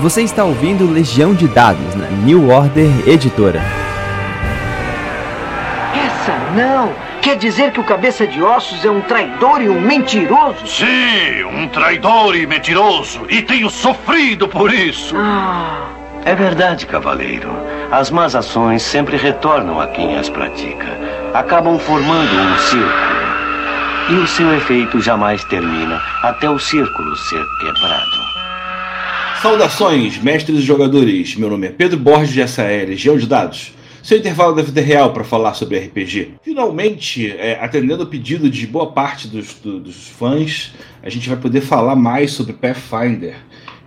Você está ouvindo Legião de Dados na New Order Editora. Essa não! Quer dizer que o cabeça de ossos é um traidor e um mentiroso? Sim, um traidor e mentiroso. E tenho sofrido por isso. Ah, É verdade, cavaleiro. As más ações sempre retornam a quem as pratica. Acabam formando um círculo. E o seu efeito jamais termina até o círculo ser quebrado. Saudações, mestres e jogadores. Meu nome é Pedro Borges e essa é a Legião de Dados. Seu intervalo da vida real para falar sobre RPG. Finalmente, é, atendendo o pedido de boa parte dos, do- dos fãs, a gente vai poder falar mais sobre Pathfinder.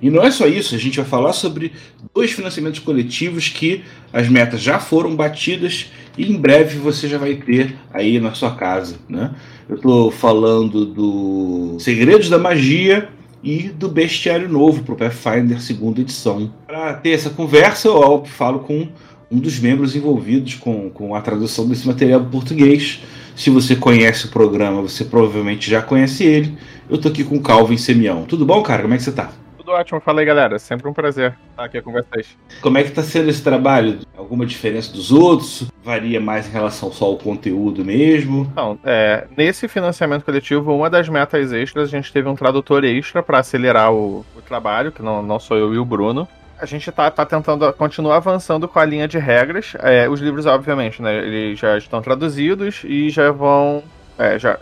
E não é só isso, a gente vai falar sobre dois financiamentos coletivos que as metas já foram batidas e em breve você já vai ter aí na sua casa. Né? Eu estou falando do Segredos da Magia e do Bestiário Novo para o Pathfinder segunda edição. Para ter essa conversa, eu falo com um dos membros envolvidos com, com a tradução desse material para português. Se você conhece o programa, você provavelmente já conhece ele. Eu tô aqui com o Calvin Semião. Tudo bom, cara? Como é que você tá? Tudo ótimo, fala aí galera. Sempre um prazer estar aqui com vocês. Como é que tá sendo esse trabalho? Alguma diferença dos outros? Varia mais em relação só ao conteúdo mesmo? Então, é, nesse financiamento coletivo, uma das metas extras, a gente teve um tradutor extra para acelerar o, o trabalho, que não, não sou eu e o Bruno. A gente tá, tá tentando continuar avançando com a linha de regras. É, os livros, obviamente, né? Eles já estão traduzidos e já vão. é, já,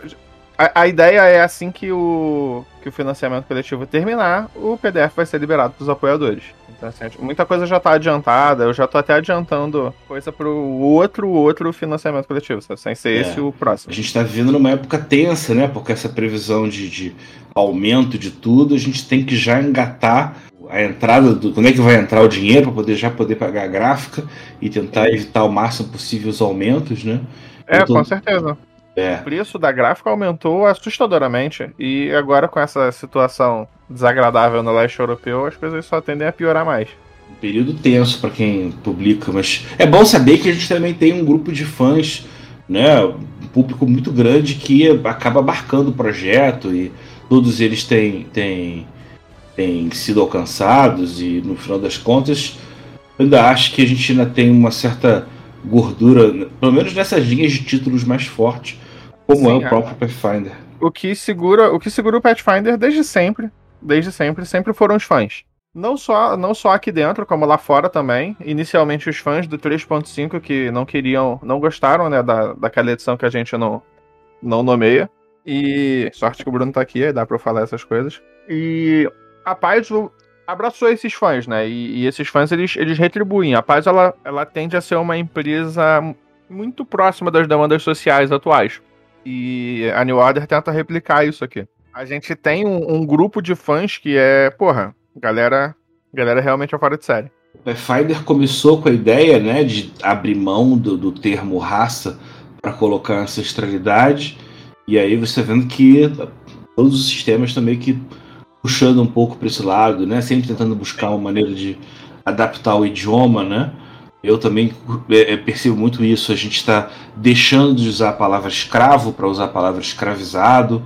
a, a ideia é assim que o, que o financiamento coletivo terminar, o PDF vai ser liberado para os apoiadores. Então, assim, muita coisa já tá adiantada, eu já tô até adiantando coisa pro outro, outro financiamento coletivo, sabe? sem ser É. esse o próximo. A gente está vivendo numa época tensa, né? Porque essa previsão de, de aumento de tudo, a gente tem que já engatar a entrada do. Quando é que vai entrar o dinheiro para poder já poder pagar a gráfica e tentar evitar o máximo possível os aumentos, né? É, tô- com certeza. É. O preço da gráfica aumentou assustadoramente. E agora, com essa situação desagradável no leste europeu, as coisas só tendem a piorar mais. um período tenso para quem publica, mas é bom saber que a gente também tem um grupo de fãs, né, um público muito grande que acaba abarcando o projeto e todos eles têm, têm, têm sido alcançados e no final das contas eu ainda acho que a gente ainda tem uma certa gordura, pelo menos nessas linhas de títulos mais fortes, como Sim, é o é. próprio Pathfinder. O que segura, o que segura o Pathfinder desde sempre, desde sempre, sempre foram os fãs. Não só, não só aqui dentro, como lá fora também. Inicialmente os fãs do 3.5 que não queriam, não gostaram, né, da, daquela edição que a gente não, não nomeia. E sorte que o Bruno tá aqui, aí dá pra eu falar essas coisas. E a Paz abraçou esses fãs, né? E, e esses fãs eles, eles retribuem. A Paz ela, ela tende a ser uma empresa muito próxima das demandas sociais atuais. E a New Order tenta replicar isso aqui. A gente tem um, um grupo de fãs que é, porra, galera, galera realmente é fora de série. Pathfinder começou com a ideia né, de abrir mão do, do termo raça para colocar ancestralidade, e aí você vendo que todos os sistemas também que puxando um pouco para esse lado, né, sempre tentando buscar uma maneira de adaptar o idioma, né? Eu também é, é, percebo muito isso. A gente está deixando de usar a palavra escravo para usar a palavra escravizado.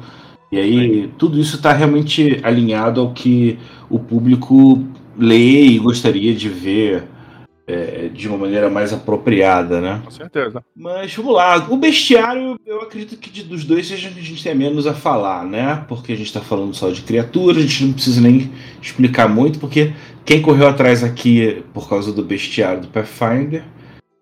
E aí tudo isso está realmente alinhado ao que o público lê e gostaria de ver é, de uma maneira mais apropriada, né? Com certeza. Mas vamos lá, o bestiário, eu acredito que de- dos dois seja que a gente tenha menos a falar, né? Porque a gente tá falando só de criatura, a gente não precisa nem explicar muito, porque quem correu atrás aqui por causa do bestiário do Pathfinder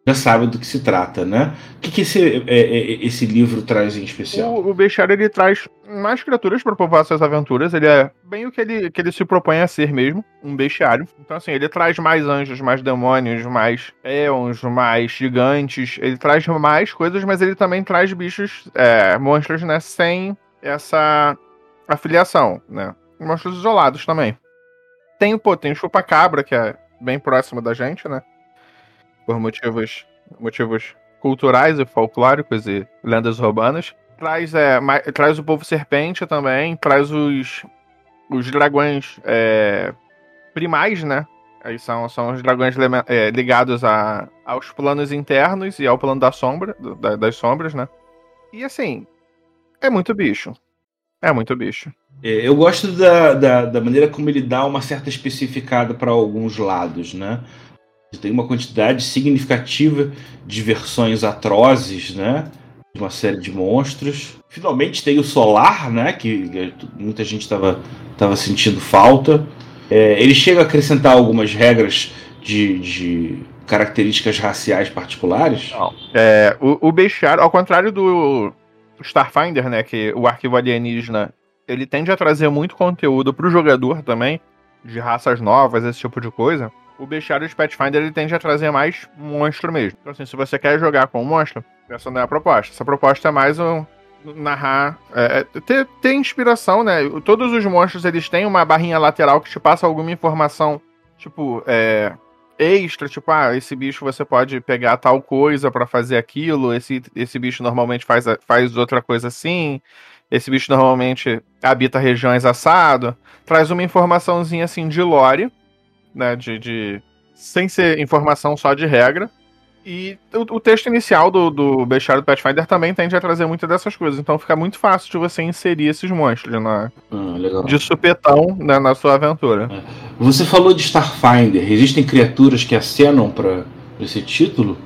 já sabe do que se trata, né? O que, que esse, é, é, esse livro traz em especial? O, o bestiário ele traz mais criaturas para povoar suas aventuras. Ele é bem o que ele, que ele se propõe a ser mesmo, um bestiário. Então, assim, ele traz mais anjos, mais demônios, mais éons, mais gigantes. Ele traz mais coisas, mas ele também traz bichos, é, monstros, né, sem essa afiliação, né? Monstros isolados também. Tem, pô, tem o chupa-cabra, que é bem próximo da gente, né? Por motivos, motivos culturais e folclóricos e lendas urbanas. Traz, é, traz o povo serpente também, traz os, os dragões é, primais, né? Aí são, são os dragões é, ligados a, aos planos internos e ao plano da sombra, do- da- das sombras, né? E assim, é muito bicho. É muito bicho. É, eu gosto da, da, da, maneira como ele dá uma certa especificada para alguns lados, né? Tem uma quantidade significativa de versões atrozes, né? De uma série de monstros. Finalmente tem o Solar, né? Que muita gente estava tava sentindo falta. É, ele chega a acrescentar algumas regras de, de características raciais particulares? Não. É, o, o bestiário, ao contrário do Starfinder, né? Que o arquivo alienígena ele tende a trazer muito conteúdo para o jogador também, de raças novas, esse tipo de coisa. O bestiário de Pathfinder ele tende a trazer mais monstro mesmo. Então, assim, se você quer jogar com um monstro, essa não é a proposta. Essa proposta é mais um, narrar, é, é, ter, ter inspiração, né? Todos os monstros eles têm uma barrinha lateral que te passa alguma informação, tipo, é, extra, tipo, ah, esse bicho você pode pegar tal coisa para fazer aquilo, esse, esse bicho normalmente faz, faz outra coisa assim, esse bicho normalmente habita regiões assado, traz uma informaçãozinha assim de lore, né, de, de sem ser informação só de regra, e o, o, texto inicial do, do Bestiário do Pathfinder também tende a trazer muitas dessas coisas. Então fica muito fácil de você inserir esses monstros na, ah, de supetão né, na sua aventura. É. Você falou de Starfinder. Existem criaturas que acenam para esse título?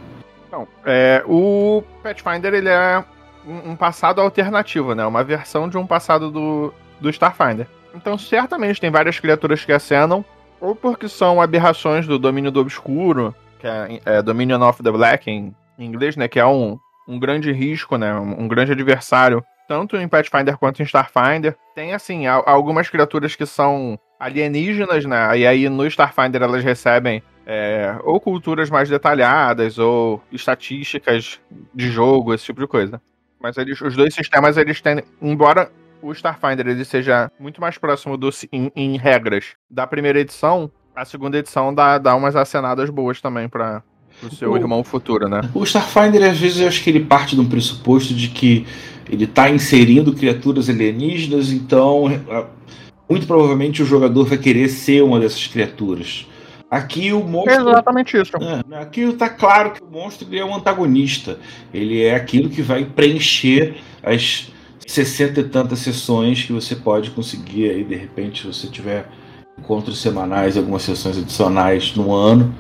Não. É, o Pathfinder ele é um, um passado alternativo, né? Uma versão de um passado do, do Starfinder. Então certamente tem várias criaturas que acenam, ou porque são aberrações do domínio do obscuro, que é, é Dominion of the Black em, em, inglês, né? Que é um, um grande risco, né? Um, um, grande adversário, tanto em Pathfinder quanto em Starfinder. Tem, assim, a, algumas criaturas que são alienígenas, né? E aí no Starfinder elas recebem é, ou culturas mais detalhadas, ou estatísticas de jogo, esse tipo de coisa. Mas eles, os dois sistemas, eles têm, embora o Starfinder ele seja muito mais próximo do, em, em regras da primeira edição, a segunda edição dá, dá umas acenadas boas também para o seu irmão futuro, né? O Starfinder, às vezes, eu acho que ele parte de um pressuposto de que ele está inserindo criaturas alienígenas, então muito provavelmente o jogador vai querer ser uma dessas criaturas. Aqui o monstro. É exatamente isso. É, aqui está claro que o monstro é um antagonista. Ele é aquilo que vai preencher as 60 e tantas sessões que você pode conseguir aí, de repente, se você tiver encontros semanais, algumas sessões adicionais no ano.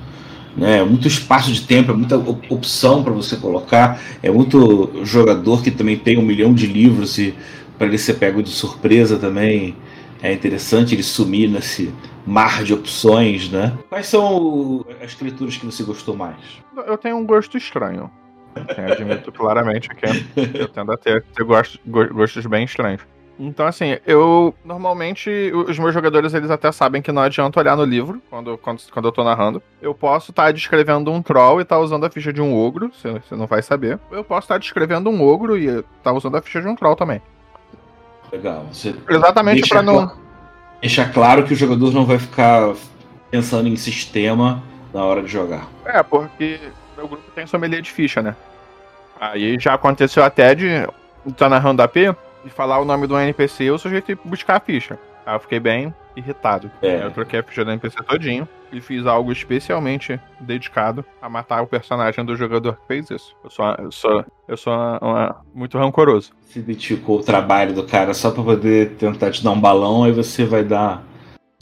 Né? É muito espaço de tempo, é muita opção para você colocar, é muito jogador que também tem um milhão de livros e para ele ser pego de surpresa também é interessante ele sumir nesse mar de opções, né? Quais são as criaturas que você gostou mais? Eu tenho um gosto estranho. Eu admito claramente que eu tendo a ter, ter gostos bem estranhos. Então, assim, eu normalmente os meus jogadores eles até sabem que não adianta olhar no livro quando, quando, quando eu tô narrando. Eu posso estar tá descrevendo um troll e estar tá usando a ficha de um ogro, você, não vai saber. Eu posso estar tá descrevendo um ogro e estar tá usando a ficha de um troll também. Legal. Você Exatamente para não. Cl deixar claro que o jogador não vai ficar pensando em sistema na hora de jogar. É, porque meu grupo tem sommelier de ficha, né? Aí já aconteceu até de estar tá narrando AP e falar o nome do NPC, o sujeito ir buscar a ficha. Aí eu fiquei bem irritado. É. Eu troquei a ficha do NPC todinho e fiz algo especialmente dedicado a matar o personagem do jogador que fez isso. Eu sou, eu sou, eu sou uma, uma, muito rancoroso. Se dedicou o trabalho do cara só pra poder tentar te dar um balão, aí você vai dar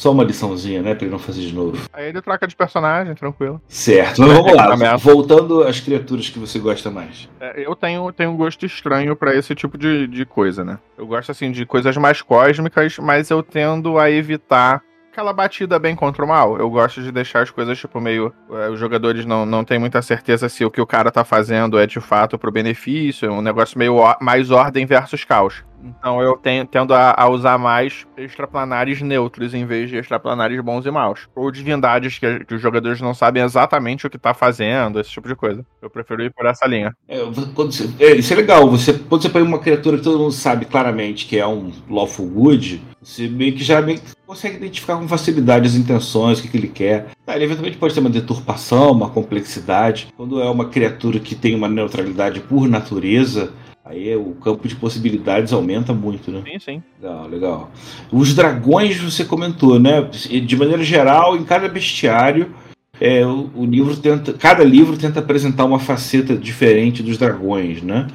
só uma liçãozinha, né? Pra ele não fazer de novo. Aí ele troca de personagem, tranquilo. Certo, mas vamos lá. Voltando às criaturas que você gosta mais. É, eu tenho, tenho um gosto estranho para esse tipo de, de coisa, né? Eu gosto, assim, de coisas mais cósmicas, mas eu tendo a evitar aquela batida bem contra o mal. Eu gosto de deixar as coisas, tipo, meio. É, os jogadores não, não têm muita certeza se o que o cara tá fazendo é de fato pro benefício, é um negócio meio mais ordem versus caos. Então eu tenho, tendo a, a, usar mais extraplanares neutros em vez de extraplanares bons e maus. Ou divindades que, que, os jogadores não sabem exatamente o que tá fazendo, esse tipo de coisa. Eu prefiro ir por essa linha. É, você, é, isso é legal. Você, quando você põe uma criatura que todo mundo sabe claramente que é um lawful good, você meio que já meio que consegue identificar com facilidade as intenções, o que, que ele quer. Tá, ele eventualmente pode ter uma deturpação, uma complexidade. Quando é uma criatura que tem uma neutralidade por natureza, Aí o campo de possibilidades aumenta muito, né? Sim, sim. Legal, legal. Os dragões você comentou, né? De maneira geral, em cada bestiário, é, o, o, livro tenta. Cada livro tenta apresentar uma faceta diferente dos dragões, né?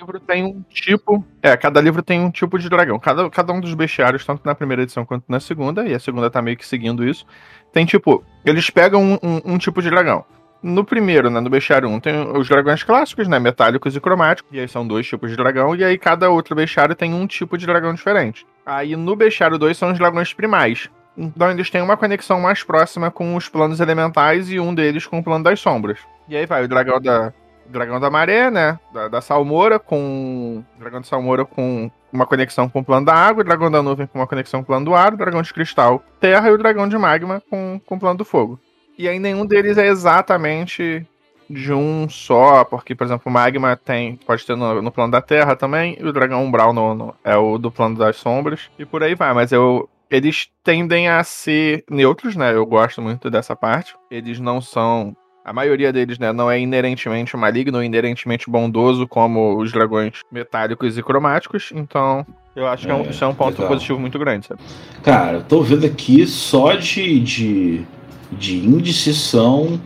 livro tem um tipo. É, cada livro tem um tipo de dragão. Cada, cada um dos bestiários, tanto na primeira edição quanto na segunda, e a segunda tá meio que seguindo isso. Tem tipo. Eles pegam um, um, um tipo de dragão. No primeiro, né, no bestiário 1, tem os dragões clássicos, né, metálicos e cromáticos, e aí são dois tipos de dragão, e aí cada outro bestiário tem um tipo de dragão diferente. Aí no bestiário 2 são os dragões primais. Então eles têm uma conexão mais próxima com os planos elementais e um deles com o plano das sombras. E aí vai o dragão da, dragão da maré, né? Da, da Salmoura com. Dragão de Salmoura com uma conexão com o plano da água, o dragão da nuvem com uma conexão com o plano do ar, o dragão de cristal terra e o dragão de magma com, com o plano do fogo. E aí nenhum deles é exatamente de um só, porque, por exemplo, o magma tem. Pode ter no, no plano da terra também, e o dragão umbral no, no, é o do plano das sombras, e por aí vai, mas eu. Eles tendem a ser neutros, né? Eu gosto muito dessa parte. Eles não são a maioria deles, né, não é inerentemente maligno, inerentemente bondoso, como os dragões metálicos e cromáticos. Então, eu acho que é um, isso é um ponto legal. positivo muito grande, sabe? Cara, eu tô vendo aqui só de, de, de índice são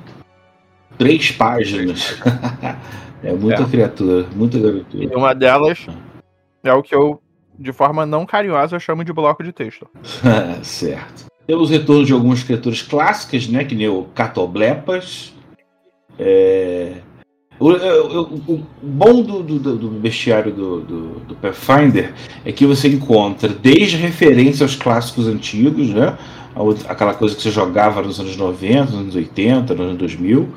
três páginas. é muita é. criatura, muita criatura. E uma delas é o que eu, de forma não carinhosa, chamo de bloco de texto. certo. Temos retorno de algumas criaturas clássicas, né? Que nem o Catoblepas, é, o, o, o, bom do, do, do bestiário do, do, do, Pathfinder é que você encontra desde referência aos clássicos antigos, né? aquela coisa que você jogava nos anos 90, nos anos 80, nos anos 2000,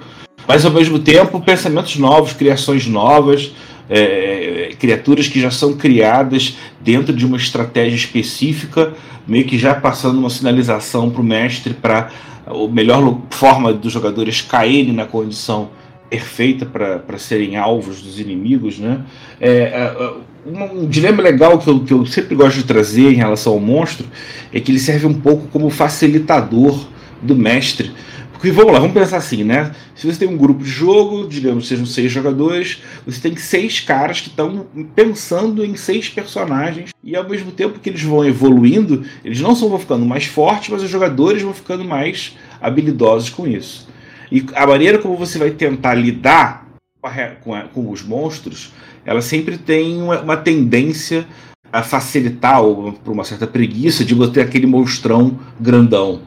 mas ao mesmo tempo pensamentos novos, criações novas, é, criaturas que já são criadas dentro de uma estratégia específica, meio que já passando uma sinalização para o mestre para a melhor forma dos jogadores caírem na condição perfeita para serem alvos dos inimigos, né? É, é, um, um, dilema legal que eu, que eu sempre gosto de trazer em relação ao monstro é que ele serve um pouco como facilitador do mestre porque vamos lá, vamos pensar assim, né? Se você tem um grupo de jogo, digamos, sejam seis jogadores, você tem seis caras que estão pensando em seis personagens, e ao mesmo tempo que eles vão evoluindo, eles não só vão ficando mais fortes, mas os jogadores vão ficando mais habilidosos com isso. E a maneira como você vai tentar lidar com, a, com, a, com os monstros, ela sempre tem uma, uma tendência a facilitar, ou por uma certa preguiça, de você ter aquele monstrão grandão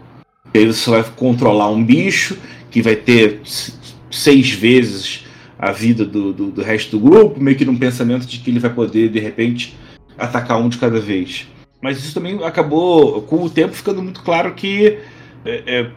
aí você vai controlar um bicho que vai ter seis vezes a vida do, do, do, resto do grupo, meio que num pensamento de que ele vai poder, de repente, atacar um de cada vez. Mas isso também acabou, com o tempo, ficando muito claro que é, é,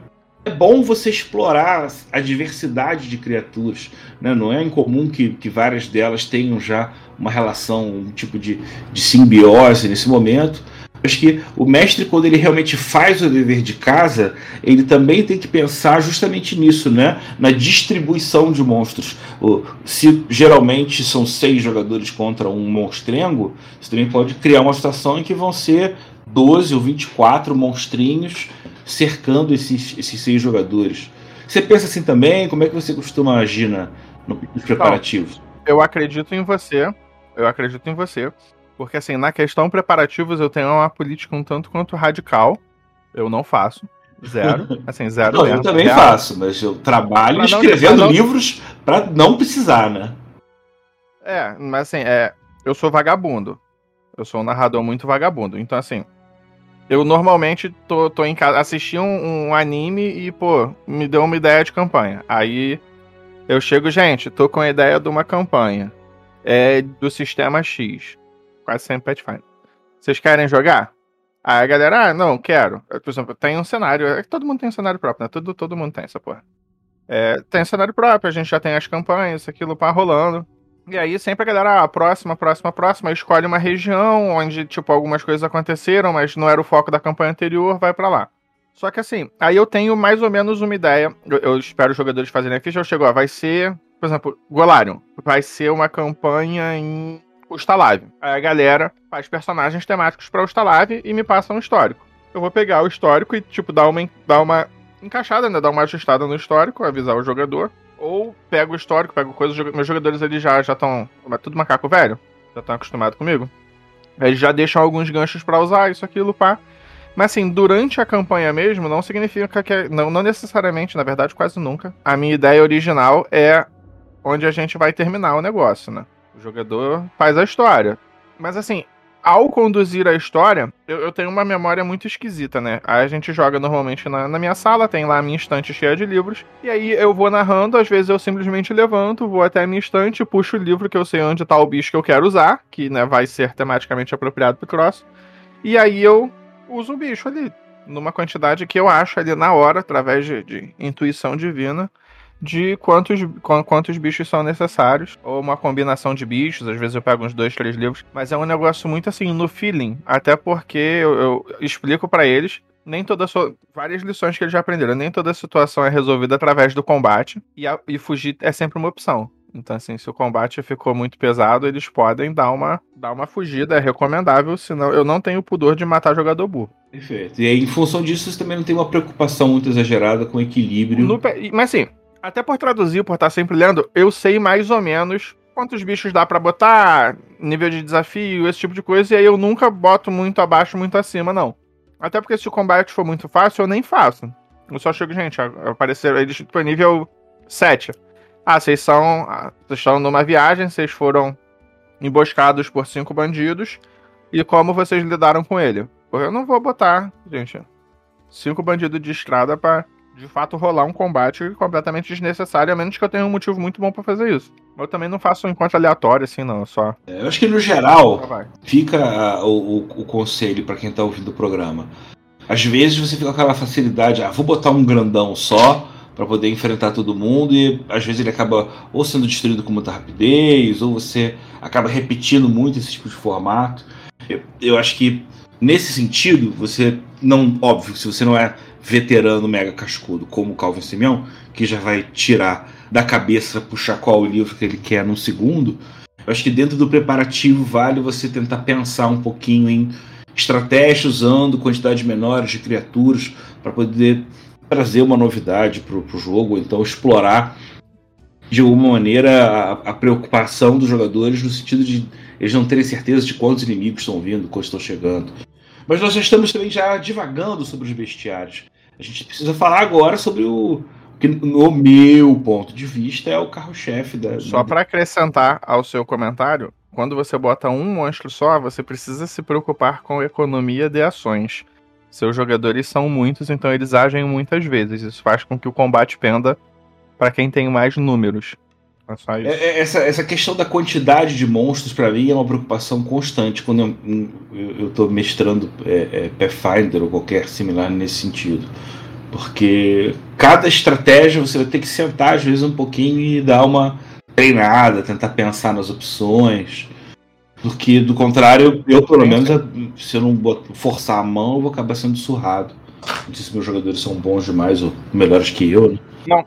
é bom você explorar a diversidade de criaturas. Né? Não é incomum que, que várias delas tenham já uma relação, um tipo de, de simbiose nesse momento acho que o mestre, quando ele realmente faz o dever de casa, ele também tem que pensar justamente nisso, né? Na distribuição de monstros. Se geralmente são seis jogadores contra um monstrengo, você também pode criar uma situação em que vão ser 12 ou 24 monstrinhos cercando esses, esses seis jogadores. Você pensa assim também? Como é que você costuma agir na, no, nos preparativos? eu acredito em você. Eu acredito em você. Porque, assim, na questão preparativos, eu tenho uma política um tanto quanto radical. Eu não faço. Zero. Assim, zero. Não, eu também zero. faço, mas eu trabalho pra escrevendo não, livros para não precisar, né? É, mas assim, é, eu sou vagabundo. Eu sou um narrador muito vagabundo. Então, assim, eu normalmente tô, tô em casa, assisti um, um, anime e, pô, me deu uma ideia de campanha. Aí eu chego, gente, tô com a ideia de uma campanha. É do sistema X. Quase sempre Pathfinder. Vocês querem jogar? Aí a galera, ah, não, quero. Por exemplo, tem um cenário. É que todo mundo tem um cenário próprio, né? Todo, todo mundo tem essa porra. É, tem um cenário próprio, a gente já tem as campanhas, aquilo pá rolando. E aí sempre a galera, ah, próxima, próxima, próxima, escolhe uma região onde, tipo, algumas coisas aconteceram, mas não era o foco da campanha anterior, vai para lá. Só que assim, aí eu tenho mais ou menos uma ideia. Eu, eu espero os jogadores fazerem a ficha. Eu chego, ó, vai ser, por exemplo, Golarion. Vai ser uma campanha em o Stalav. Aí a galera faz personagens temáticos para o Stalav e me passa um histórico. Eu vou pegar o histórico e, tipo, dar uma, dar uma encaixada, né? Dar uma ajustada no histórico, avisar o jogador. Ou pego o histórico, pego coisas. Meus jogadores eles já estão. É tudo macaco velho. Já estão acostumados comigo. Eles já deixam alguns ganchos para usar, isso, aquilo, pá. Mas assim, durante a campanha mesmo, não significa que. Não, não necessariamente, na verdade, quase nunca. A minha ideia original é onde a gente vai terminar o negócio, né? O jogador faz a história. Mas assim, ao conduzir a história, eu, eu, tenho uma memória muito esquisita, né? A gente joga normalmente na, na, minha sala, tem lá a minha estante cheia de livros, e aí eu vou narrando, às vezes eu simplesmente levanto, vou até a minha estante, puxo o livro que eu sei onde tá o bicho que eu quero usar, que né, vai ser tematicamente apropriado pro cross, e aí eu uso o bicho ali, numa quantidade que eu acho ali na hora, através de, de intuição divina, de quantos, quantos bichos são necessários, ou uma combinação de bichos, às vezes eu pego uns dois, três livros, mas é um negócio muito assim, no feeling, até porque eu, eu explico para eles nem toda so... várias lições que eles já aprenderam, nem toda situação é resolvida através do combate e, a... e fugir é sempre uma opção. Então, assim, se o combate ficou muito pesado, eles podem dar uma, dar uma fugida, é recomendável, senão eu não tenho pudor de matar jogador burro. Perfeito. E aí, em função disso, você também não tem uma preocupação muito exagerada com o equilíbrio. No... Mas assim, até por traduzir, por estar sempre lendo, eu sei mais ou menos quantos bichos dá para botar, nível de desafio, esse tipo de coisa, e aí eu nunca boto muito abaixo, muito acima, não. Até porque se o combate for muito fácil, eu nem faço. Eu só chego, gente, apareceram eles tipo nível 7. Ah, vocês são. Ah, vocês estão numa viagem, vocês foram emboscados por cinco bandidos. E como vocês lidaram com ele? Eu não vou botar, gente, cinco bandidos de estrada para de fato rolar um combate completamente desnecessário, a menos que eu tenha um motivo muito bom para fazer isso. Eu também não faço um encontro aleatório, assim, não, só. É, eu acho que no geral fica o, o, o, conselho para quem tá ouvindo o programa. Às vezes você fica com aquela facilidade, ah, vou botar um grandão só para poder enfrentar todo mundo e às vezes ele acaba ou sendo destruído com muita rapidez ou você acaba repetindo muito esse tipo de formato. Eu, eu acho que nesse sentido você não, óbvio, se você não é veterano mega cascudo como Calvin Simeão, que já vai tirar da cabeça, puxar qual o livro que ele quer num segundo, eu acho que dentro do preparativo vale você tentar pensar um pouquinho em estratégia usando quantidades menores de criaturas para poder trazer uma novidade para o jogo, ou então explorar de alguma maneira a, a, preocupação dos jogadores no sentido de eles não terem certeza de quantos inimigos estão vindo, quantos estão chegando. Mas nós já estamos também já divagando sobre os bestiários. A gente precisa falar agora sobre o que, no meu ponto de vista, é o carro-chefe da. Só para acrescentar ao seu comentário, quando você bota um monstro só, você precisa se preocupar com a economia de ações. Seus jogadores são muitos, então eles agem muitas vezes. Isso faz com que o combate penda para quem tem mais números. É, é essa, essa questão da quantidade de monstros, para mim, é uma preocupação constante quando eu, eu, tô mestrando é, é, Pathfinder ou qualquer similar nesse sentido. Porque cada estratégia você vai ter que sentar, às vezes, um pouquinho e dar uma treinada, tentar pensar nas opções. Porque, do contrário, eu, pelo menos, se eu não forçar a mão, eu vou acabar sendo surrado. Não sei se meus jogadores são bons demais ou melhores que eu, né? Não,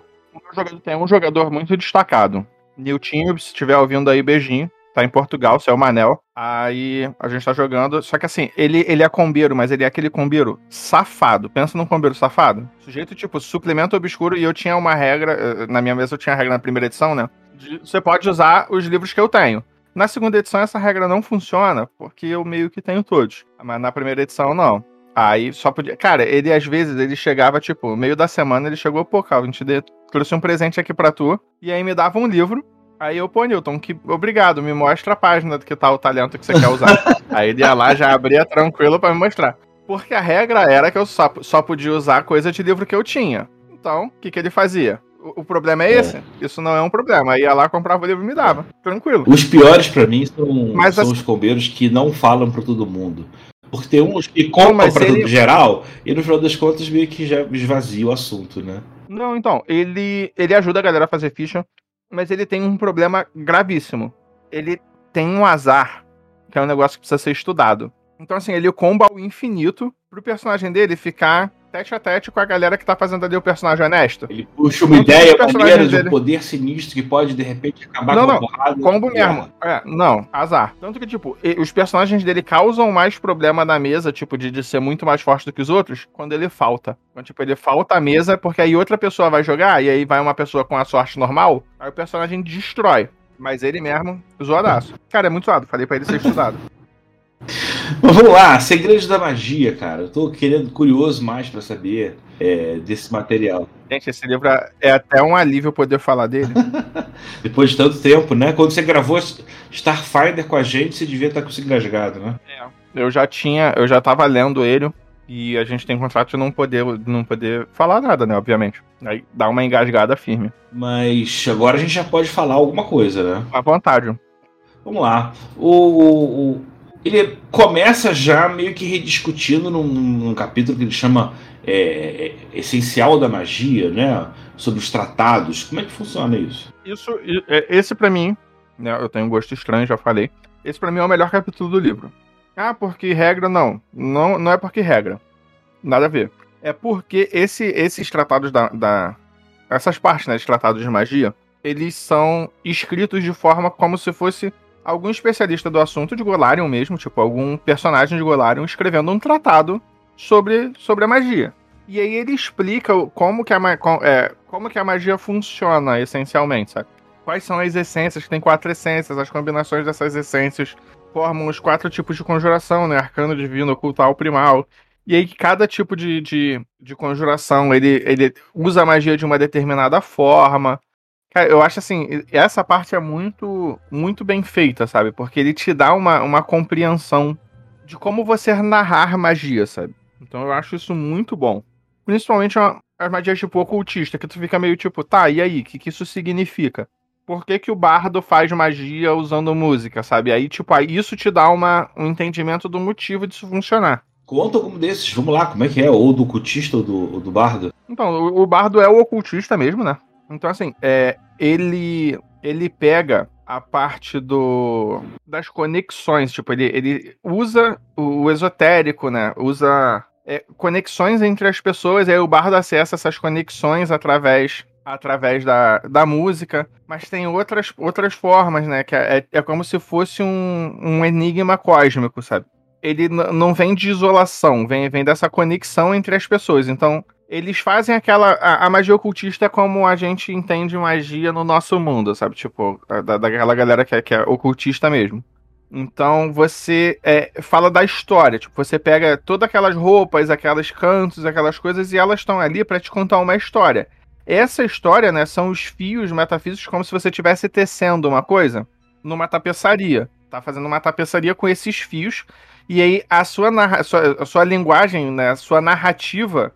jogador, tem um jogador muito destacado. Niltinho, se estiver ouvindo aí, beijinho. Tá em Portugal, seu Manel. Aí a gente tá jogando. Só que assim, ele, ele é combeiro, mas ele é aquele combeiro safado. Pensa num combeiro safado. Sujeito, tipo, suplemento obscuro. E eu tinha uma regra. Eh, na minha mesa eu tinha a regra na primeira edição, né? De, você pode usar os livros que eu tenho. Na segunda edição, essa regra não funciona, porque eu meio que tenho todos. Mas na primeira edição, não. Aí só podia. Cara, ele às vezes ele chegava, tipo, no meio da semana, ele chegou, pô, Calvin, te dê trouxe um presente aqui para tu. E aí me dava um livro. Aí eu, pô, Newton, que obrigado, me mostra a página do que tá o talento que você quer usar. aí ele ia lá, já abria tranquilo para me mostrar. Porque a regra era que eu só, só podia usar coisa de livro que eu tinha. Então, o que, que ele fazia? O, o problema é esse? É. Isso não é um problema. Aí ia lá, comprava o livro e me dava. Tranquilo. Os piores para mim são, Mas são assim... os combeiros que não falam para todo mundo. Porque tem uns que compram para ele... geral e no final das contas meio que já esvazia o assunto, né? Não, então, ele, ele ajuda a galera a fazer ficha, mas ele tem um problema gravíssimo. Ele tem um azar, que é um negócio que precisa ser estudado. Então, assim, ele comba ao infinito pro personagem dele ficar tete a tete com a galera que tá fazendo ali o personagem honesto. Ele puxa uma ideia maneira de um poder sinistro que pode, de repente, acabar não, com não, a porrada. Combo mesmo. É, não, azar. Tanto que, tipo, os personagens dele causam mais problema na mesa, tipo, de, de ser muito mais forte do que os outros, quando ele falta. Quando, tipo, ele falta a mesa, porque aí outra pessoa vai jogar, e aí vai uma pessoa com a sorte normal, aí o personagem destrói. Mas ele mesmo, zoadaço. Cara, é muito zoado. Falei pra ele ser estudado. Mas vamos lá, Segredos da Magia, cara. Eu tô querendo, curioso mais para saber é, desse material. Gente, esse livro é até um alívio poder falar dele. Depois de tanto tempo, né? Quando você gravou Starfinder com a gente, você devia estar com isso engasgado, né? É. Eu já tinha, eu já tava lendo ele e a gente tem contrato de não poder, não poder falar nada, né? Obviamente. Aí dá uma engasgada firme. Mas agora a gente já pode falar alguma coisa, né? À vontade. Vamos lá. O, o ele começa já meio que rediscutindo num, num capítulo que ele chama é, é, Essencial da Magia, né? Sobre os tratados. Como é que funciona isso? Isso, é, esse para mim, né? Eu tenho um gosto estranho, já falei. Esse para mim é o melhor capítulo do livro. Ah, porque regra não. Não, não é porque regra. Nada a ver. É porque esse, esses tratados da, da essas partes, né, de tratados de magia, eles são escritos de forma como se fosse algum especialista do assunto de Golarion mesmo, tipo algum personagem de Golarion escrevendo um tratado sobre, sobre a magia. E aí ele explica como que, a, é, como que a magia funciona essencialmente, sabe? Quais são as essências, que tem quatro essências, as combinações dessas essências formam os quatro tipos de conjuração, né? Arcano, divino, ocultal, primal. E aí cada tipo de, de, de conjuração, ele, ele usa a magia de uma determinada forma. Cara, eu acho assim, essa parte é muito, muito bem feita, sabe? Porque ele te dá uma, uma compreensão de como você narrar magia, sabe? Então eu acho isso muito bom. Principalmente as magias tipo ocultista, que tu fica meio tipo, tá, e aí, o que, que isso significa? Por que, que o bardo faz magia usando música, sabe? Aí, tipo, aí isso te dá uma, um entendimento do motivo disso funcionar. Conta algum desses, vamos lá, como é que é? Ou do cultista ou do, ou do bardo? Então, o, o bardo é o ocultista mesmo, né? Então, assim, é, ele, ele pega a parte do das conexões, tipo, ele, ele usa o, o esotérico, né? Usa é, conexões entre as pessoas, e aí o bardo acessa essas conexões através através da, da música, mas tem outras, outras formas, né? Que é, é, é como se fosse um, um enigma cósmico, sabe? Ele não vem de isolação, vem, vem dessa conexão entre as pessoas. Então, eles fazem aquela. A, a, magia ocultista como a gente entende magia no nosso mundo, sabe? Tipo, da, daquela galera que é, que é ocultista mesmo. Então você é, fala da história, tipo, você pega todas aquelas roupas, aquelas cantos, aquelas coisas e elas estão ali para te contar uma história. Essa história, né, são os fios metafísicos como se você estivesse tecendo uma coisa numa tapeçaria. Tá fazendo uma tapeçaria com esses fios e aí a sua, narra, a sua, a sua linguagem, né, a sua narrativa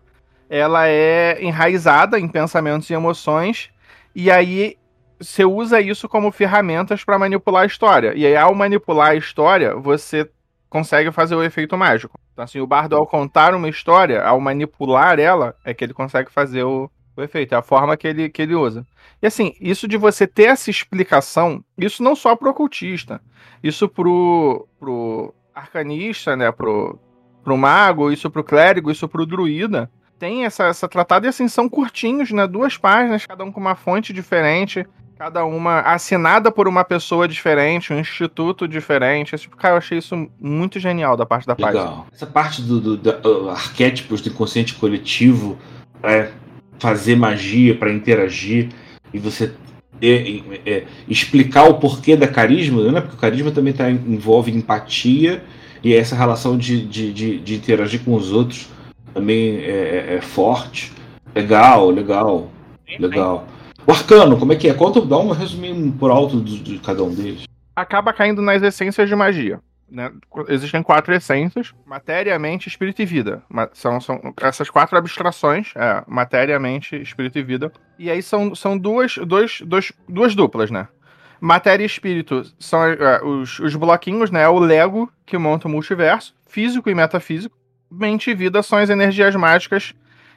ela é enraizada em pensamentos e emoções, e aí você usa isso como ferramentas para manipular a história. E aí, ao manipular a história, você consegue fazer o efeito mágico. Então, assim, o bardo, ao contar uma história, ao manipular ela, é que ele consegue fazer o, o efeito. É a forma que ele, que ele usa. E assim, isso de você ter essa explicação, isso não só pro ocultista, isso pro, pro arcanista, né, pro, pro mago, isso pro clérigo, isso pro druida, tem essa, essa tratada e assim, são curtinhos, né? Duas páginas, cada um com uma fonte diferente, cada uma assinada por uma pessoa diferente, um instituto diferente. Tipo, cara, eu achei isso muito genial da parte da Legal. página. Essa parte do, do, do uh, arquétipos do inconsciente coletivo, é, fazer magia, para interagir, e você é, é, explicar o porquê da carisma, né? Porque o carisma também tá, envolve empatia e essa relação de, de, de, de interagir com os outros também é, é, é forte. Legal, legal, legal. O Arcano, como é que é? Conta, dá um resuminho por alto de, cada um deles. Acaba caindo nas essências de magia. Né? Existem quatro essências: matéria, mente, espírito e vida. São, são essas quatro abstrações: é, matéria, mente, espírito e vida. E aí são, são duas, dois, dois, duas duplas, né? Matéria e espírito são é, os, os bloquinhos, né? É o Lego que monta o multiverso, físico e metafísico mente e vida são as energias mágicas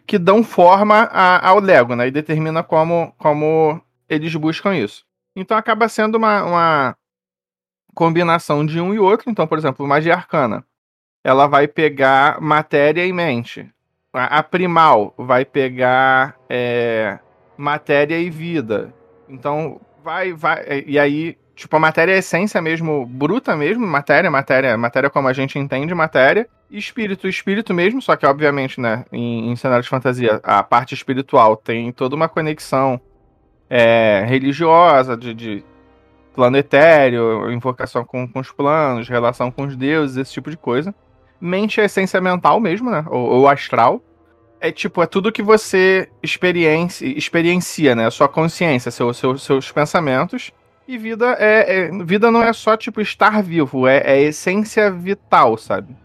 que dão forma a, ao Lego, né? E determina como, como eles buscam isso. Então acaba sendo uma, uma combinação de um e outro. Então, por exemplo, magia arcana. Ela vai pegar matéria e mente. A, a primal vai pegar é, matéria e vida. Então, vai, vai. E aí, tipo, a matéria é a essência mesmo, bruta mesmo, matéria, matéria, matéria como a gente entende matéria espírito, espírito mesmo, só que obviamente, né, em, em cenário de fantasia, a parte espiritual tem toda uma conexão é, religiosa, de, de, plano etéreo, invocação com, com os planos, relação com os deuses, esse tipo de coisa. Mente é essência mental mesmo, né? Ou, ou astral. É tipo, é tudo que você experiencia, experiencia né? A sua consciência, seu, seu, seus pensamentos. E vida é, é, Vida não é só, tipo, estar vivo, é, é essência vital, sabe?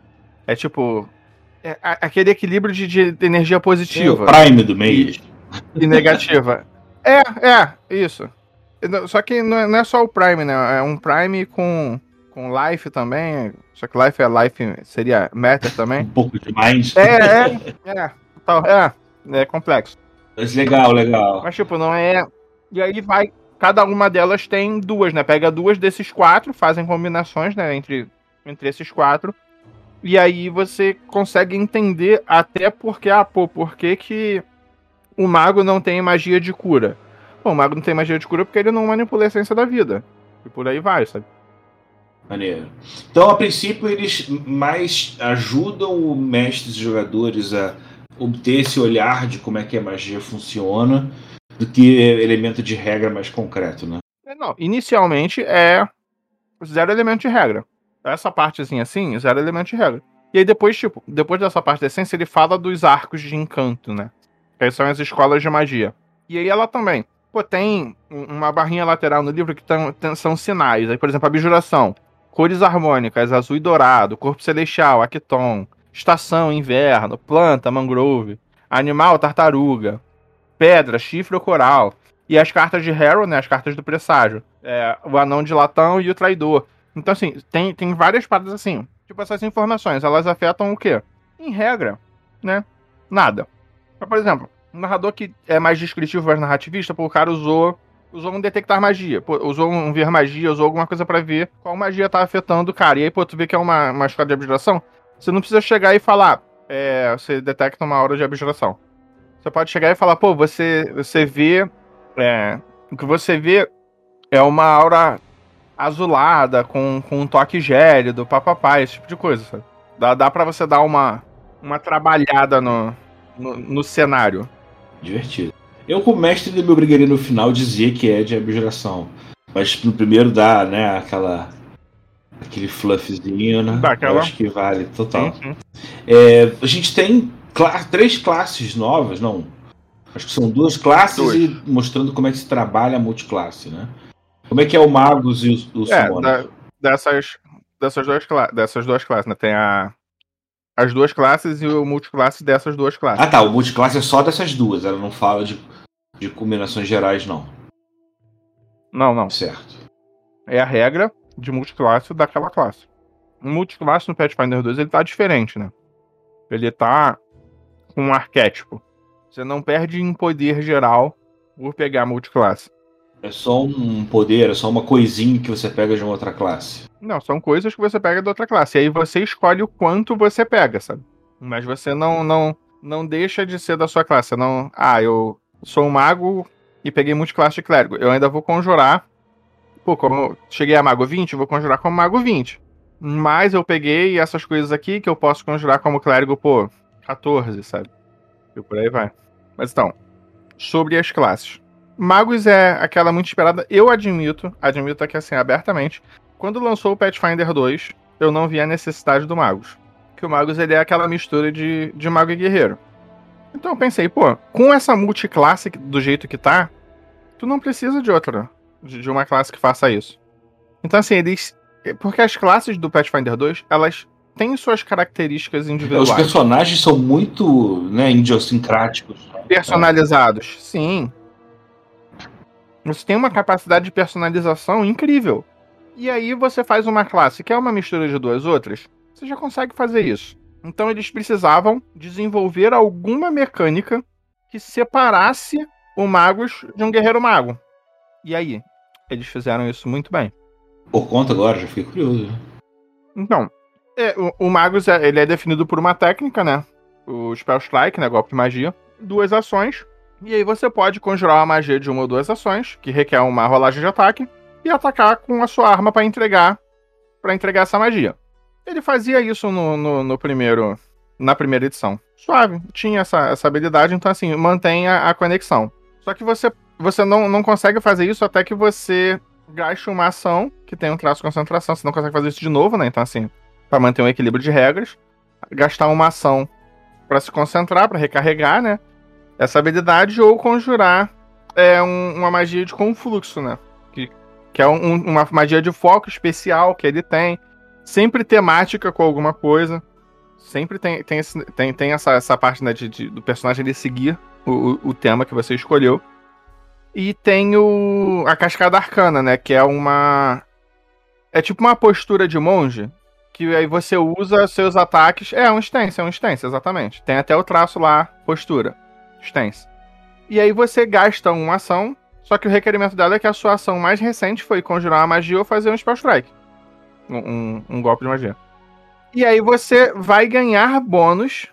É tipo. É aquele equilíbrio de, de energia positiva. É o prime do mês. E, e negativa. é, é, isso. Só que não é, não é, só o Prime, né? É um Prime com, com Life também. Só que Life é Life, seria Matter também. um pouco demais. É, é, é. É, é complexo. Mas legal, legal. Mas, tipo, não é. E aí vai. Cada uma delas tem duas, né? Pega duas desses quatro, fazem combinações, né? Entre, entre esses quatro. E aí você consegue entender até porque, ah, pô, por que, que o mago não tem magia de cura? Pô, o mago não tem magia de cura porque ele não manipula a essência da vida. E por aí vai, sabe? Maneiro. Então, a princípio, eles mais ajudam o mestre e jogadores a obter esse olhar de como é que a magia funciona do que elemento de regra mais concreto, né? É, não, inicialmente é zero elemento de regra. Essa partezinha assim, zero elemento de regra. E aí depois, tipo, depois dessa parte da essência, ele fala dos arcos de encanto, né? Que são as escolas de magia. E aí ela também. Pô, tem uma barrinha lateral no livro que tão, são sinais. Aí, por exemplo, abjuração. Cores harmônicas, azul e dourado, corpo celestial, Acton, estação, inverno, planta, mangrove, animal, tartaruga, pedra, chifre ou coral. E as cartas de Harrow, né, as cartas do presságio. É, o anão de latão e o traidor. Então, assim, tem, tem várias paradas assim. Tipo, essas informações, elas afetam o quê? Em regra, né? Nada. Mas, por exemplo, um narrador que é mais descritivo, mais narrativista, pô, o cara usou usou um detectar magia, pô, usou um ver magia, usou alguma coisa para ver qual magia tá afetando o cara. E aí, pô, tu vê que é uma, uma escola de abjuração, você não precisa chegar e falar, é, você detecta uma hora de abjuração. Você pode chegar e falar, pô, você, você vê. É, o que você vê é uma aura azulada, com, com um toque gélido, papapá, esse tipo de coisa, sabe? Dá, dá pra você dar uma, uma trabalhada no, no, no cenário. Divertido. Eu, como mestre, me obrigaria no final dizer que é de abjuração. Mas no primeiro dá, né, aquela. Aquele fluffzinho, né? Daquela... Eu acho que vale total. Uhum. É, a gente tem cla três classes novas, não. Acho que são duas classes Dois. e mostrando como é que se trabalha a multiclasse, né? Como é que é o Magus e o, o é, da, dessas, dessas, duas, dessas duas classes, né? Tem a, as duas classes e o multiclasse dessas duas classes. Ah tá, o multiclasse é só dessas duas, ela não fala de, de combinações gerais, não. Não, não. Certo. É a regra de multiclasse daquela classe. O multiclasse no Pathfinder 2 ele tá diferente, né? Ele tá com um arquétipo. Você não perde em poder geral por pegar multiclasse. É só um poder, é só uma coisinha que você pega de uma outra classe. Não, são coisas que você pega de outra classe. E aí você escolhe o quanto você pega, sabe? Mas você não não não deixa de ser da sua classe. não, ah, eu sou um mago e peguei multiclasse de clérigo. Eu ainda vou conjurar. Pô, como cheguei a mago 20, eu vou conjurar como mago 20. Mas eu peguei essas coisas aqui que eu posso conjurar como clérigo, pô, 14, sabe? E por aí vai. Mas então, sobre as classes. Magos é aquela muito esperada. Eu admito, admito aqui assim, abertamente. Quando lançou o Pathfinder 2, eu não vi a necessidade do Magos. Que o Magos ele é aquela mistura de, de mago e guerreiro. Então eu pensei, pô, com essa multiclasse do jeito que tá, tu não precisa de outra, de, de uma classe que faça isso. Então assim, eles. Porque as classes do Pathfinder 2, elas têm suas características individuais. Os personagens são muito, né, idiosincráticos. Personalizados, sim. Você tem uma capacidade de personalização incrível. E aí você faz uma classe que é uma mistura de duas outras, você já consegue fazer isso. Então eles precisavam desenvolver alguma mecânica que separasse o Magus de um guerreiro mago. E aí? Eles fizeram isso muito bem. Por conta agora, já fiquei curioso. Então, é, o, o Magus é, ele é definido por uma técnica, né? O Spell Strike, né? Golpe de magia. Duas ações e aí você pode conjurar uma magia de uma ou duas ações, que requer uma rolagem de ataque, e atacar com a sua arma para entregar para entregar essa magia. Ele fazia isso no, no, no, primeiro na primeira edição. Suave, tinha essa, essa habilidade, então assim, mantém a, a conexão. Só que você, você não, não consegue fazer isso até que você gaste uma ação que tem um traço de concentração. Você não consegue fazer isso de novo, né? Então, assim, para manter um equilíbrio de regras, gastar uma ação para se concentrar, para recarregar, né? Essa habilidade ou conjurar é, um, uma magia de confluxo, né? Que, que é um, uma magia de foco especial que ele tem, sempre temática com alguma coisa. Sempre tem, tem, esse, tem, tem essa, essa parte né, de, de, do personagem ele seguir o, o, tema que você escolheu. E tem o, a Cascada Arcana, né? Que é uma. É tipo uma postura de monge. Que aí você usa seus ataques. É um stance, é um stance, exatamente. Tem até o traço lá, postura. Stance. E aí você gasta uma ação. Só que o requerimento dela é que a sua ação mais recente foi conjurar uma magia ou fazer um spell strike. Um, um, um golpe de magia. E aí você vai ganhar bônus.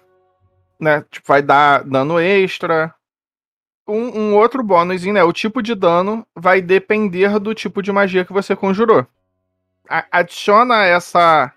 Né? Tipo, vai dar dano extra, um, um, outro bônus, né? O tipo de dano vai depender do tipo de magia que você conjurou. A adiciona essa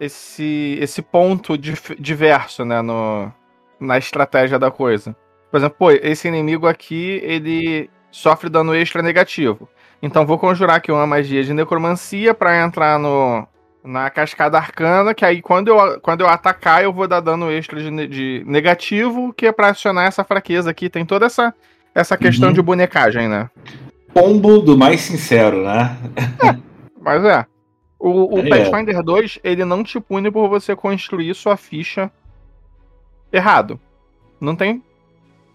esse esse ponto diverso, né, no, na estratégia da coisa. Por exemplo, pô, esse inimigo aqui, ele sofre dano extra negativo. Então vou conjurar aqui uma magia de necromancia para entrar no na cascada arcana, que aí quando eu, quando eu atacar, eu vou dar dano extra de, de negativo, que é pra acionar essa fraqueza aqui. Tem toda essa, essa questão uhum. de bonecagem, né? Pombo do mais sincero, né? É, mas é. O, o é. Pathfinder 2, ele não te pune por você construir sua ficha errado. Não tem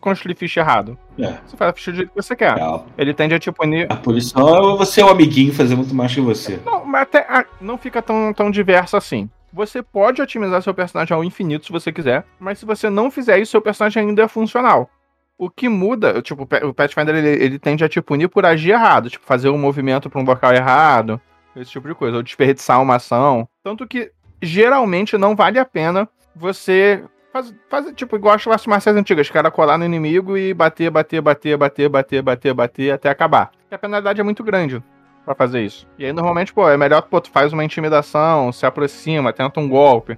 construir ficha errado. É. Você faz a ficha do jeito que você quer. Legal. Ele tende a te punir. A punição é você é o amiguinho fazer muito mais que você. Não, mas até ah, não fica tão, tão diverso assim. Você pode otimizar seu personagem ao infinito se você quiser, mas se você não fizer isso, seu personagem ainda é funcional. O que muda, tipo, o Pathfinder ele, ele tende a te punir por agir errado, tipo, fazer um movimento para um local errado, esse tipo de coisa, ou desperdiçar uma ação. Tanto que geralmente não vale a pena você Faz, faz tipo, igual as classes marciais antigas, cara colar no inimigo e bater, bater, bater, bater, bater, bater, bater até acabar. E a penalidade é muito grande para fazer isso. E aí, normalmente, pô, é melhor, pô, tu faz uma intimidação, se aproxima, tenta um golpe.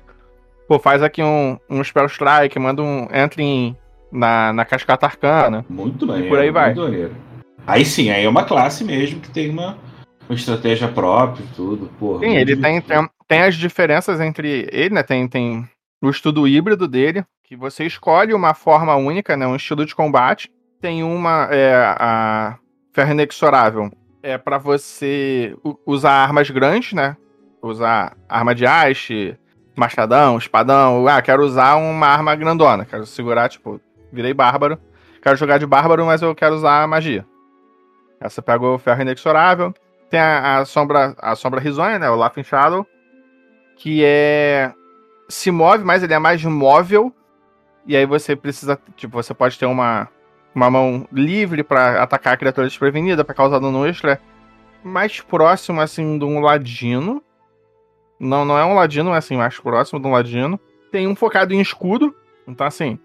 Pô, faz aqui um, um spell strike, manda um. Entre em, na, na cascata arcana. Muito bem. E por aí vai. Aí sim, aí é uma classe mesmo que tem uma, uma estratégia própria e tudo, porra. Sim, ele tem, tem, tem, as diferenças entre ele, né? Tem, tem o estudo híbrido dele, que você escolhe uma forma única, né, um estilo de combate. Tem uma, é, a ferro inexorável, é para você usar armas grandes, né? Usar arma de haste, machadão, espadão. Ah, quero usar uma arma grandona. Quero segurar, tipo, virei bárbaro. Quero jogar de bárbaro, mas eu quero usar magia. Essa pegou o ferro inexorável. Tem a, a sombra a sombra risonha, né? O Laughing Shadow. Que é se move mais, ele é mais móvel. E aí você precisa, tipo, você pode ter uma, uma mão livre para atacar a criatura desprevenida, para causar dano extra. Mais próximo, assim, de um ladino. Não, não é um ladino, é assim, mais próximo de um ladino. Tem um focado em escudo. Então, assim,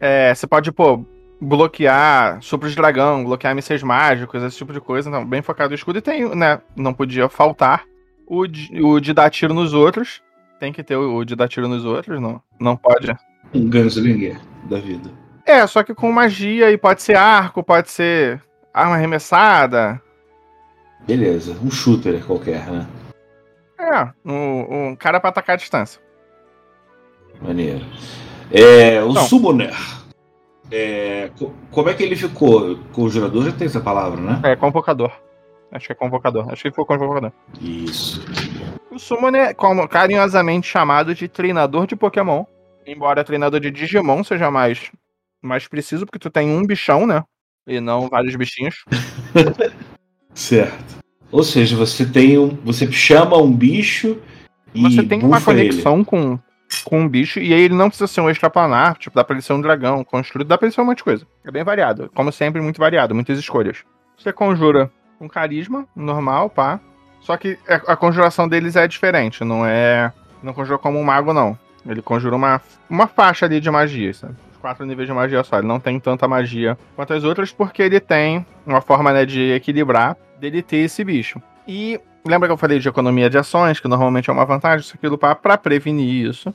é, você pode, pô, bloquear supros de dragão, bloquear mísseis mágicos, esse tipo de coisa. Então, bem focado em escudo. E tem, né, não podia faltar o de, o de dar tiro nos outros tem que ter o, de dar tiro nos outros, não? Não pode. Um Gunslinger da vida. É, só que com magia e pode ser arco, pode ser arma arremessada. Beleza, um shooter qualquer, né? É, um, um cara pra atacar a distância. Maneiro. É, o não. Summoner. É, como é que ele ficou? Conjurador já tem essa palavra, né? É, convocador. Acho que é convocador. Acho que foi convocador. Isso. O Summon é carinhosamente chamado de treinador de Pokémon. Embora treinador de Digimon seja mais, mais preciso, porque tu tem um bichão, né? E não vários bichinhos. certo. Ou seja, você tem um. Você chama um bicho e. Você tem uma conexão com, com um bicho, e aí ele não precisa ser um extraplanar, tipo, dá pra ele ser um dragão construído, dá pra ele ser um monte de coisa. É bem variado. Como sempre, muito variado, muitas escolhas. Você conjura com carisma, normal, pá. Só que a, conjuração deles é diferente, não é. Não conjura como um mago, não. Ele conjura uma, uma faixa ali de magia, sabe? Quatro níveis de magia só. Ele não tem tanta magia quanto as outras, porque ele tem uma forma né, de equilibrar dele ter esse bicho. E lembra que eu falei de economia de ações, que normalmente é uma vantagem, isso aquilo para prevenir isso.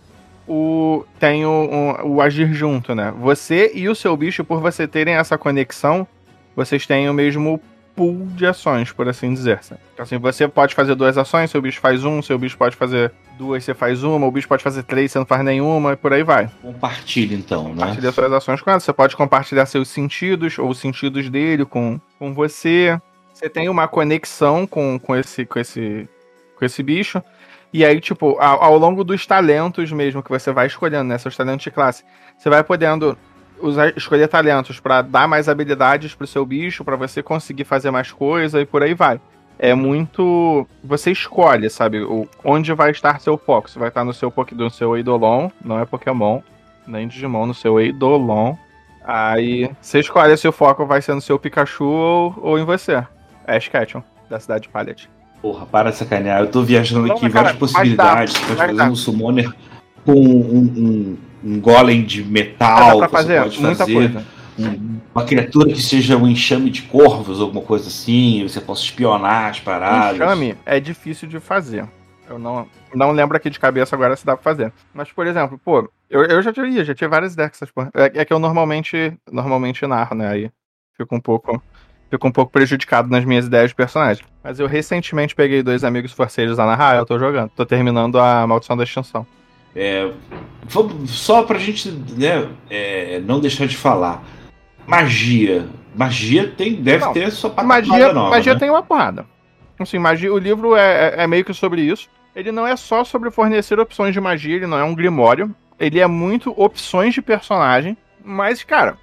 O, tem o, o, o agir junto, né? Você e o seu bicho, por você terem essa conexão, vocês têm o mesmo pool de ações, por assim dizer. Sabe? Então, assim, você pode fazer duas ações, seu bicho faz um, seu bicho pode fazer duas, você faz uma, o bicho pode fazer três, você não faz nenhuma, e por aí vai. Compartilha então, né? Compartilha suas ações com ela. Você pode compartilhar seus sentidos ou os sentidos dele com, com você. Você tem uma conexão com, com, esse, com, esse, com esse bicho. E aí, tipo, ao, ao longo dos talentos mesmo que você vai escolhendo, né? Seus talentos de classe, você vai podendo usar, escolher talentos para dar mais habilidades pro seu bicho, para você conseguir fazer mais coisa e por aí vai. É muito. Você escolhe, sabe, o, onde vai estar seu foco. Você vai estar no seu, no seu Eidolon, não é Pokémon, nem Digimon, no seu Eidolon. Aí você escolhe se o foco vai ser no seu Pikachu ou, ou em você. Ash Ketchum, da cidade de Pallet. Porra, para de sacanear. Eu tô viajando Não, aqui cara, várias possibilidades. Você pode fazer um summoner com um, um, um golem de metal. Dá pra fazer pode muita fazer coisa. um- uma criatura que seja um enxame de corvos, alguma coisa assim. Você possa espionar as paradas. Enxame é difícil de fazer. Eu não, não lembro aqui de cabeça agora se dá pra fazer. Mas, por exemplo, pô, eu, eu já tive, já tive várias ideias com essas porra. É, é que eu normalmente, normalmente narro, né? Aí fico um pouco. Fico um pouco prejudicado nas minhas ideias de personagem. Mas eu recentemente peguei dois amigos forceiros a narrar, eu tô jogando. Tô terminando a Maldição da Extinção. É, só pra gente né, é, não deixar de falar. Magia. Magia tem, deve Não, ter sua patatada magia, nova. magia né? tem uma porrada. Assim, magia, o livro é, é- é meio que sobre isso. Ele não é só sobre fornecer opções de magia, ele não é um grimório. Ele é muito opções de personagem. Mas, cara,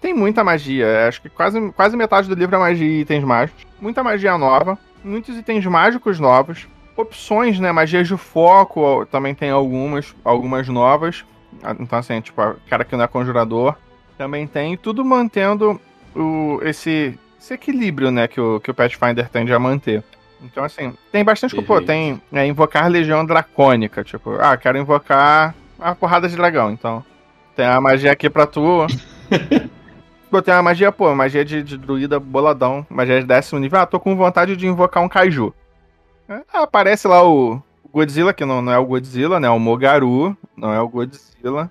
tem muita magia. Acho que quase, quase metade do livro é magia e itens mágicos. Muita magia nova. Muitos itens mágicos novos. Opções, né? Magias de foco também tem algumas, algumas novas. Ah, Então, assim, tipo, o cara que não é conjurador também tem. Tudo mantendo o, esse, esse equilíbrio, né, que o, que o Pathfinder tende a manter. Então, assim, tem bastante. Pô, Perfeito. tem é, invocar Legião Dracônica. Tipo, ah, quero invocar a porrada de dragão. Então, tem a magia aqui pra tu. Tem uma magia, pô, magia de, de druida boladão, magia de décimo nível. Ah, tô com vontade de invocar um kaiju. É, ah, aparece lá o Godzilla, que não, não é o Godzilla, né? É o Mogaru, não é o Godzilla.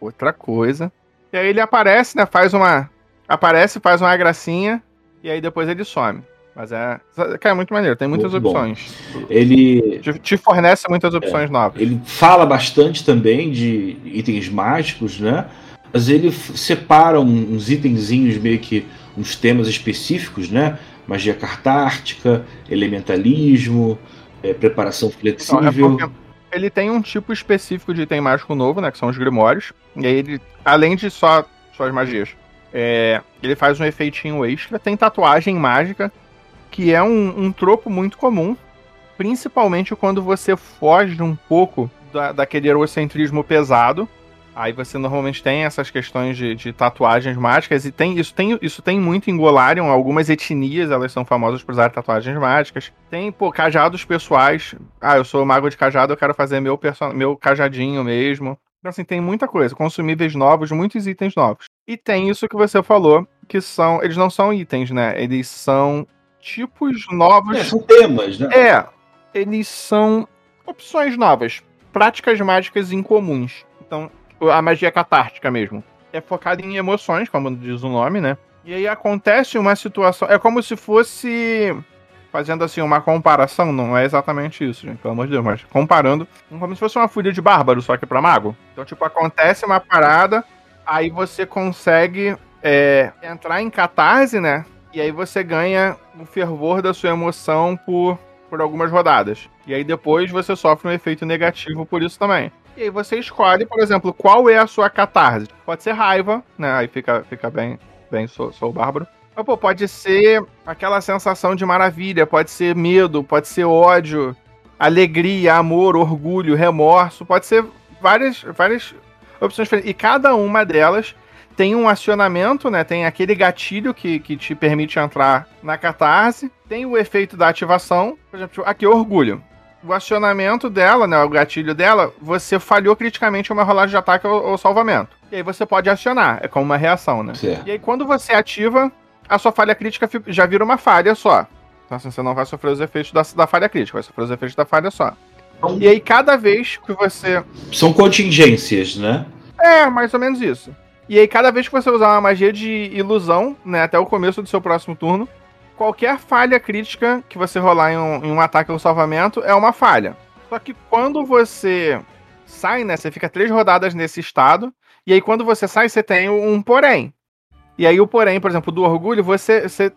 Outra coisa. E aí ele aparece, né? Faz uma. Aparece, faz uma gracinha, e aí depois ele some. Mas é. Cara, é muito maneiro, tem muitas Muito bom. opções. Ele, Te, te fornece muitas opções novas. ele fala bastante também de itens mágicos, né? Mas ele separa uns itenzinhos, meio que uns temas específicos, né? Magia cartártica, elementalismo, é, preparação é flexível. porque ele tem um tipo específico de item mágico novo, né? Que são os grimórios. E aí ele, além de só suas magias, é, ele faz um efeitinho extra. Tem tatuagem mágica, que é um, um tropo muito comum. Principalmente quando você foge um pouco da, daquele eurocentrismo pesado. Aí você normalmente tem essas questões de, de tatuagens mágicas, e tem isso, tem isso tem muito em Golarion. Algumas etnias elas são famosas por usar tatuagens mágicas. Tem, pô, cajados pessoais. Ah, eu sou mago de cajado, eu quero fazer meu, meu cajadinho mesmo. Então, assim, tem muita coisa. Consumíveis novos, muitos itens novos. E tem isso que você falou, que são. Eles não são itens, né? Eles são tipos novos. É, são temas, né? É, eles são opções novas, práticas mágicas incomuns. Então, a magia catártica mesmo. É focada em emoções, como diz o nome, né? E aí acontece uma situação. É como se fosse. Fazendo assim uma comparação, não é exatamente isso, gente, pelo amor de Deus, mas comparando, como se fosse uma fúria de bárbaro, só que pra mago. Então, tipo, acontece uma parada, aí você consegue é, entrar em catarse, né? E aí você ganha o fervor da sua emoção por, por algumas rodadas. E aí depois você sofre um efeito negativo por isso também. E aí você escolhe, por exemplo, qual é a sua catarse. Pode ser raiva, né? Aí fica, fica bem, bem, sou, sou o bárbaro. Mas, pô, pode ser aquela sensação de maravilha, pode ser medo, pode ser ódio, alegria, amor, orgulho, remorso, pode ser várias, várias opções diferentes. E cada uma delas tem um acionamento, né? Tem aquele gatilho que, que te permite entrar na catarse. Tem o efeito da ativação. Por exemplo, aqui, orgulho. O acionamento dela, né? O gatilho dela, você falhou criticamente uma rolagem de ataque ou, ou salvamento. E aí você pode acionar. É como uma reação, né? Certo. E aí, quando você ativa, a sua falha crítica já vira uma falha só. Então, assim, você não vai sofrer os efeitos da, da falha crítica, vai sofrer os efeitos da falha só. E aí, cada vez que você. São contingências, né? É, mais ou menos isso. E aí, cada vez que você usar uma magia de ilusão, né, até o começo do seu próximo turno, qualquer falha crítica que você rolar em um, em um ataque ou salvamento é uma falha. Só que quando você sai, né? Você fica três rodadas nesse estado. E aí, quando você sai, você tem um porém. E aí, o porém, por exemplo, do orgulho, você, você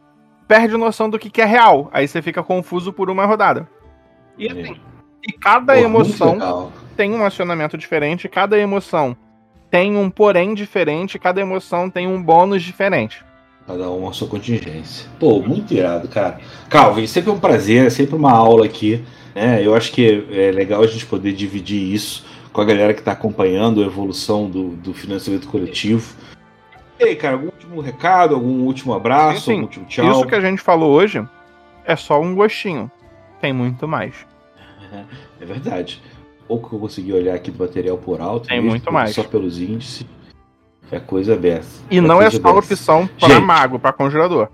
perde noção do que, que é real. Aí você fica confuso por uma rodada. E assim, e cada Pô, emoção tem um acionamento diferente, cada emoção tem um porém diferente, cada emoção tem um bônus diferente. Cada um a sua contingência. Pô, muito irado, cara. Calvin, sempre um prazer, é sempre uma aula aqui. Né? Eu acho que é legal a gente poder dividir isso com a galera que está acompanhando a evolução do, do financiamento coletivo. E aí, cara, algum último recado, algum último abraço, Sim, sim. algum último tchau? Isso que a gente falou hoje é só um gostinho. Tem muito mais. É verdade. Pouco que eu consegui olhar aqui do material por alto. Tem mesmo, muito mais. Só pelos índices. É coisa dessa. E não é coisa só dessa. opção para mago, para conjurador.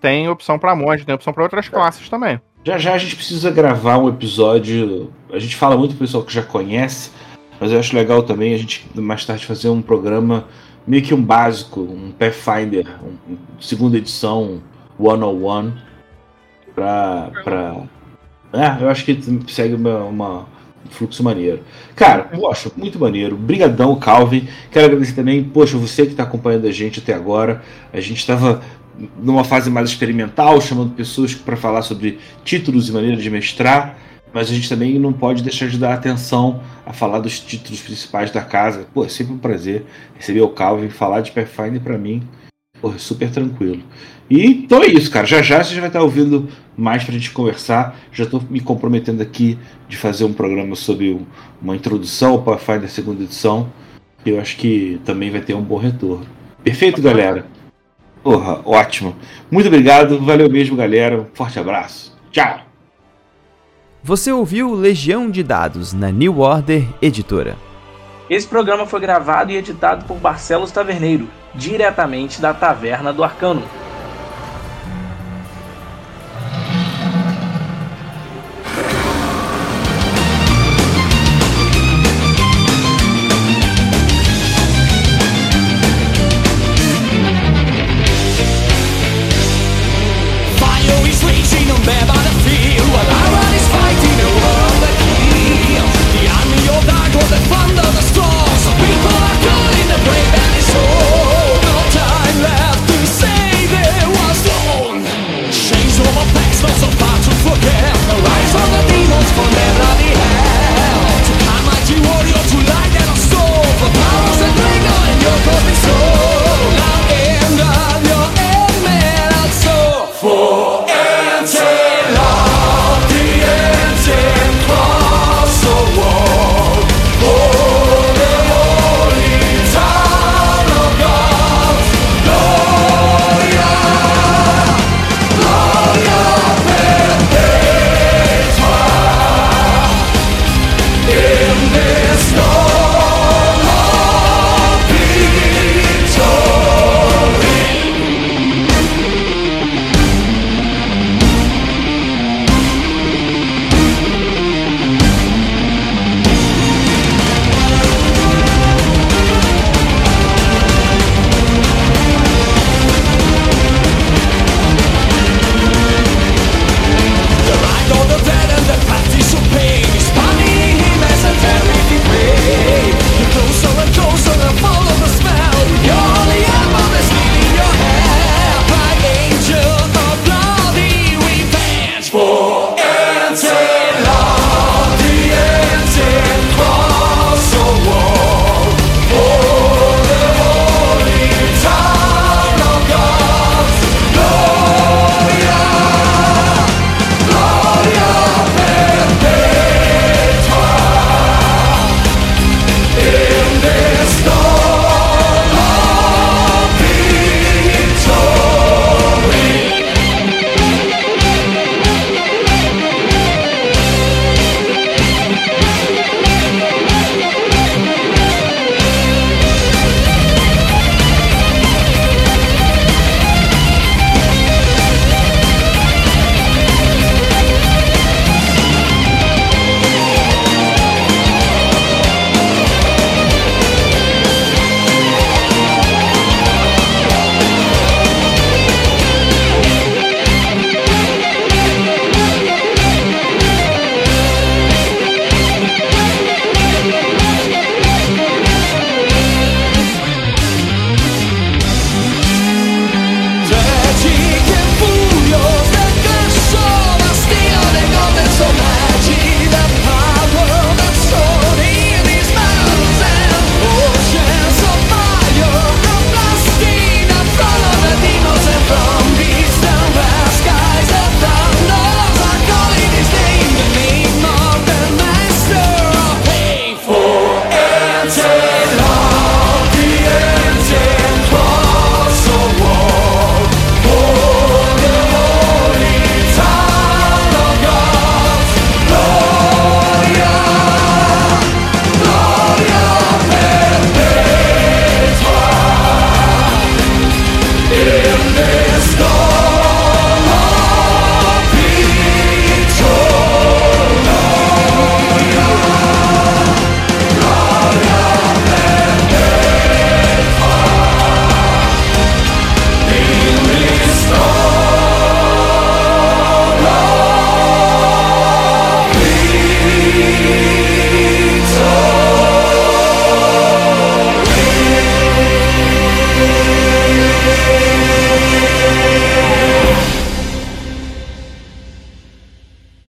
Tem opção para monge, tem opção para outras classes também. Já já a gente precisa gravar um episódio. A gente fala muito pro pessoal que já conhece, mas eu acho legal também a gente mais tarde fazer um programa meio que um básico, um Pathfinder, um, um segunda edição, one on one, pra. pra... É, eu acho que segue uma, uma- um fluxo maneiro. Cara, poxa, muito maneiro. Brigadão, Calvin. Quero agradecer também, poxa, você que está acompanhando a gente até agora. A gente estava numa fase mais experimental, chamando pessoas para falar sobre títulos e maneira de mestrar, mas a gente também não pode deixar de dar atenção a falar dos títulos principais da casa. Pô, é sempre um prazer receber o Calvin, falar de Pathfinder para mim. Pô, é super tranquilo. E então é isso, cara. Já já você já vai estar ouvindo mais pra gente conversar. Já estou me comprometendo aqui de fazer um programa sobre um- uma introdução ao Pathfinder segunda edição. Eu acho que também vai ter um bom retorno. Perfeito, galera? Porra, ótimo. Muito obrigado. Valeu mesmo, galera. Um forte abraço. Tchau. Você ouviu Legião de Dados na New Order Editora. Esse programa foi gravado e editado por Barcelos Taverneiro, diretamente da Taverna do Arcano.